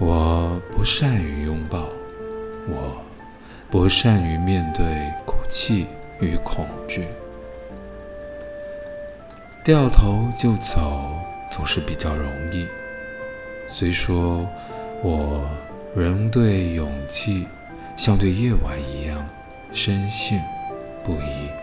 我不善于拥抱我不善于面对哭泣与恐惧。掉头就走总是比较容易虽说我仍对勇气像对夜晚一样深信不疑。